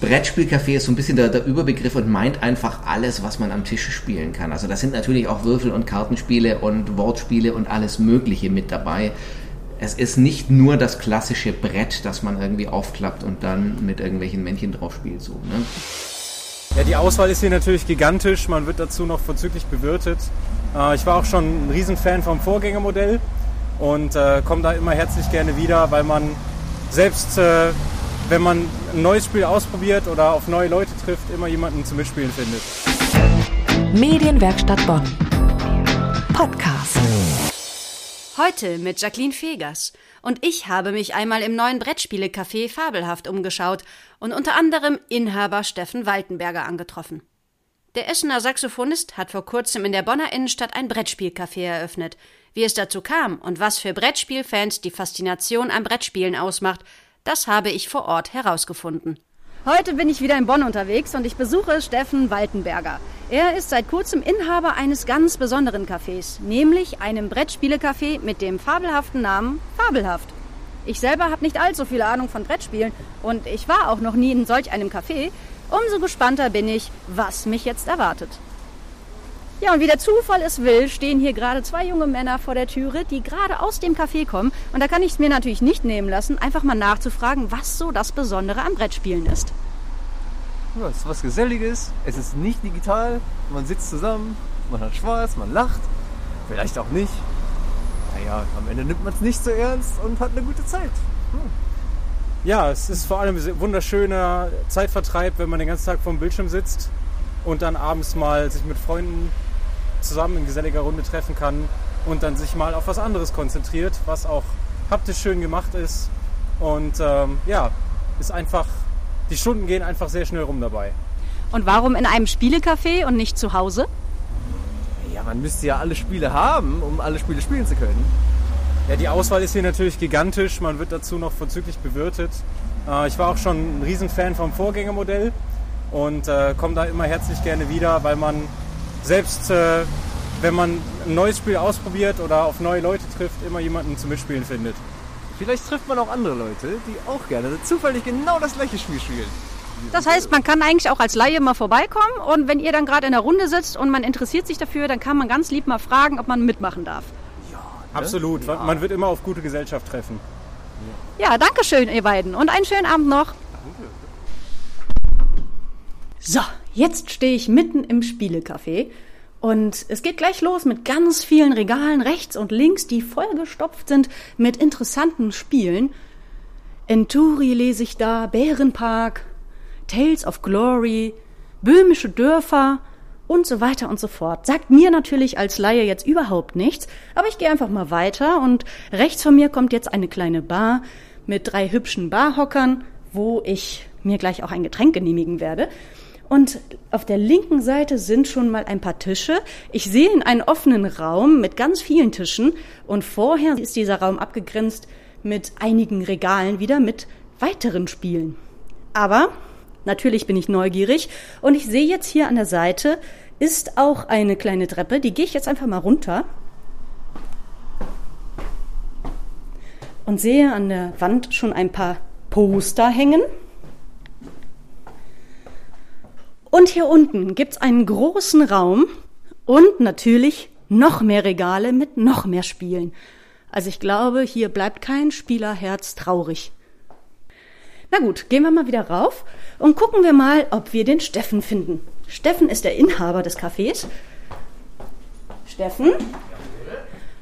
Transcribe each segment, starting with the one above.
Brettspielcafé ist so ein bisschen der, der, Überbegriff und meint einfach alles, was man am Tisch spielen kann. Also da sind natürlich auch Würfel- und Kartenspiele und Wortspiele und alles Mögliche mit dabei. Es ist nicht nur das klassische Brett, das man irgendwie aufklappt und dann mit irgendwelchen Männchen drauf spielt. So, ne? Ja, die Auswahl ist hier natürlich gigantisch. Man wird dazu noch vorzüglich bewirtet. Äh, ich war auch schon ein Riesenfan vom Vorgängermodell und äh, komme da immer herzlich gerne wieder, weil man selbst, äh, wenn man ein neues Spiel ausprobiert oder auf neue Leute trifft, immer jemanden zum Mitspielen findet. Medienwerkstatt Bonn. Podcast. Heute mit Jacqueline Fegers. Und ich habe mich einmal im neuen Brettspielecafé Fabelhaft umgeschaut und unter anderem Inhaber Steffen Waltenberger angetroffen. Der Essener Saxophonist hat vor kurzem in der Bonner Innenstadt ein Brettspielcafé eröffnet. Wie es dazu kam und was für Brettspielfans die Faszination am Brettspielen ausmacht, das habe ich vor Ort herausgefunden. Heute bin ich wieder in Bonn unterwegs und ich besuche Steffen Waltenberger. Er ist seit kurzem Inhaber eines ganz besonderen Cafés, nämlich einem Brettspielecafé mit dem fabelhaften Namen Fabelhaft. Ich selber habe nicht allzu viel Ahnung von Brettspielen und ich war auch noch nie in solch einem Café. Umso gespannter bin ich, was mich jetzt erwartet. Ja, und wie der Zufall es will, stehen hier gerade zwei junge Männer vor der Türe, die gerade aus dem Café kommen. Und da kann ich es mir natürlich nicht nehmen lassen, einfach mal nachzufragen, was so das Besondere am Brettspielen ist. Ja, es ist was Geselliges, es ist nicht digital, man sitzt zusammen, man hat Spaß, man lacht, vielleicht auch nicht. Naja, am Ende nimmt man es nicht so ernst und hat eine gute Zeit. Hm. Ja, es ist vor allem ein wunderschöner Zeitvertreib, wenn man den ganzen Tag vor dem Bildschirm sitzt und dann abends mal sich mit Freunden zusammen in geselliger Runde treffen kann und dann sich mal auf was anderes konzentriert, was auch haptisch schön gemacht ist. Und ähm, ja, ist einfach, die Stunden gehen einfach sehr schnell rum dabei. Und warum in einem Spielecafé und nicht zu Hause? Ja, man müsste ja alle Spiele haben, um alle Spiele spielen zu können. Ja, die Auswahl ist hier natürlich gigantisch. Man wird dazu noch vorzüglich bewirtet. Äh, ich war auch schon ein Riesenfan vom Vorgängermodell und äh, komme da immer herzlich gerne wieder, weil man selbst äh, wenn man ein neues Spiel ausprobiert oder auf neue Leute trifft, immer jemanden zum Mitspielen findet. Vielleicht trifft man auch andere Leute, die auch gerne zufällig genau das gleiche Spiel spielen. Das heißt, man kann eigentlich auch als Laie mal vorbeikommen und wenn ihr dann gerade in der Runde sitzt und man interessiert sich dafür, dann kann man ganz lieb mal fragen, ob man mitmachen darf. Ja, ne? absolut. Ja. Man wird immer auf gute Gesellschaft treffen. Ja, danke schön, ihr beiden und einen schönen Abend noch. So, jetzt stehe ich mitten im Spielecafé und es geht gleich los mit ganz vielen Regalen rechts und links, die vollgestopft sind mit interessanten Spielen. Enturi lese ich da, Bärenpark, Tales of Glory, Böhmische Dörfer und so weiter und so fort. Sagt mir natürlich als Laie jetzt überhaupt nichts, aber ich gehe einfach mal weiter und rechts von mir kommt jetzt eine kleine Bar mit drei hübschen Barhockern, wo ich mir gleich auch ein Getränk genehmigen werde. Und auf der linken Seite sind schon mal ein paar Tische. Ich sehe in einen offenen Raum mit ganz vielen Tischen und vorher ist dieser Raum abgegrenzt mit einigen Regalen wieder mit weiteren Spielen. Aber natürlich bin ich neugierig und ich sehe jetzt hier an der Seite ist auch eine kleine Treppe, die gehe ich jetzt einfach mal runter. Und sehe an der Wand schon ein paar Poster hängen. Und hier unten gibt's einen großen Raum und natürlich noch mehr Regale mit noch mehr Spielen. Also ich glaube, hier bleibt kein Spielerherz traurig. Na gut, gehen wir mal wieder rauf und gucken wir mal, ob wir den Steffen finden. Steffen ist der Inhaber des Cafés. Steffen?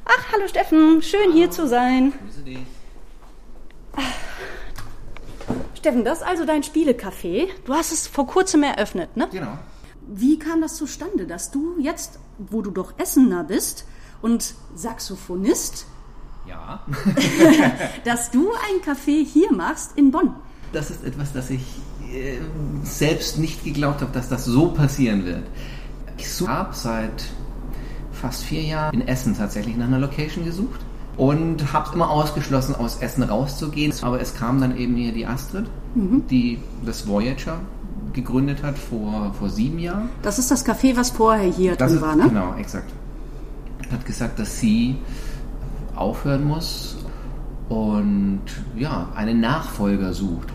Ach, hallo Steffen, schön hier zu sein. Grüße dich. Steffen, das ist also dein Spielecafé. Du hast es vor kurzem eröffnet, ne? Genau. Wie kam das zustande, dass du jetzt, wo du doch Essener bist und Saxophonist, ja. dass du ein Café hier machst in Bonn? Das ist etwas, das ich äh, selbst nicht geglaubt habe, dass das so passieren wird. Ich habe seit fast vier Jahren in Essen tatsächlich nach einer Location gesucht und habe immer ausgeschlossen, aus Essen rauszugehen. Aber es kam dann eben hier die Astrid, mhm. die das Voyager gegründet hat vor, vor sieben Jahren. Das ist das Café, was vorher hier das drin ist, war, ne? Genau, exakt. Hat gesagt, dass sie aufhören muss und ja, einen Nachfolger sucht.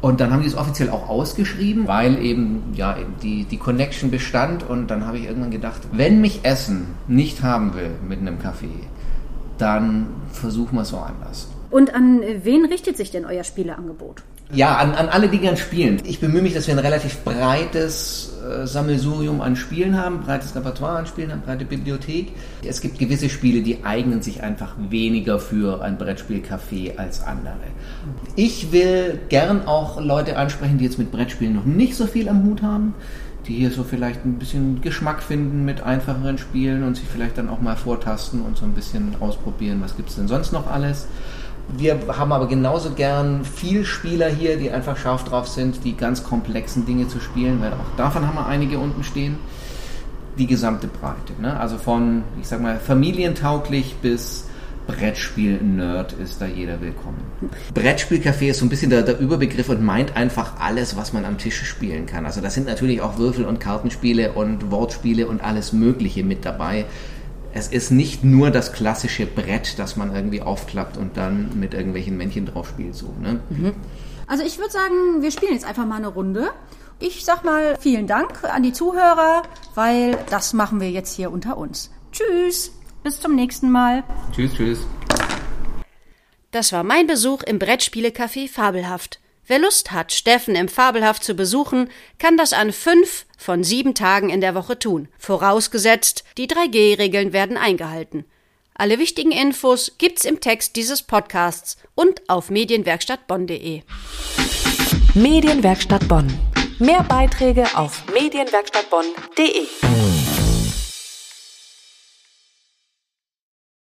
Und dann haben die es offiziell auch ausgeschrieben, weil eben ja die, die Connection bestand. Und dann habe ich irgendwann gedacht, wenn mich Essen nicht haben will mit einem Kaffee, dann versuchen wir es woanders. Und an wen richtet sich denn euer Spieleangebot? Ja, an, an alle, die gern spielen. Ich bemühe mich, dass wir ein relativ breites äh, Sammelsurium an Spielen haben, breites Repertoire an Spielen, eine breite Bibliothek. Es gibt gewisse Spiele, die eignen sich einfach weniger für ein Brettspielcafé als andere. Ich will gern auch Leute ansprechen, die jetzt mit Brettspielen noch nicht so viel am Hut haben, die hier so vielleicht ein bisschen Geschmack finden mit einfacheren Spielen und sich vielleicht dann auch mal vortasten und so ein bisschen ausprobieren, was gibt's denn sonst noch alles. Wir haben aber genauso gern viel Spieler hier, die einfach scharf drauf sind, die ganz komplexen Dinge zu spielen, weil auch davon haben wir einige unten stehen. Die gesamte Breite. Ne? Also von, ich sag mal, familientauglich bis Brettspiel-Nerd ist da jeder willkommen. Brettspielcafé ist so ein bisschen der, der, Überbegriff und meint einfach alles, was man am Tisch spielen kann. Also da sind natürlich auch Würfel- und Kartenspiele und Wortspiele und alles Mögliche mit dabei es ist nicht nur das klassische Brett, das man irgendwie aufklappt und dann mit irgendwelchen Männchen drauf spielt. So, ne? Mhm. Also ich würde sagen, wir spielen jetzt einfach mal eine Runde. Ich sag mal vielen Dank an die Zuhörer, weil das machen wir jetzt hier unter uns. Tschüss, bis zum nächsten Mal. Tschüss, tschüss. Das war mein Besuch im Brettspielecafé Fabelhaft. Wer Lust hat, Steffen im Fabelhaft zu besuchen, kann das an fünf von sieben Tagen in der Woche tun. Vorausgesetzt, die 3G-Regeln werden eingehalten. Alle wichtigen Infos gibt's im Text dieses Podcasts und auf medienwerkstattbonn.de. Medienwerkstatt Bonn. Mehr Beiträge auf medienwerkstattbonn.de.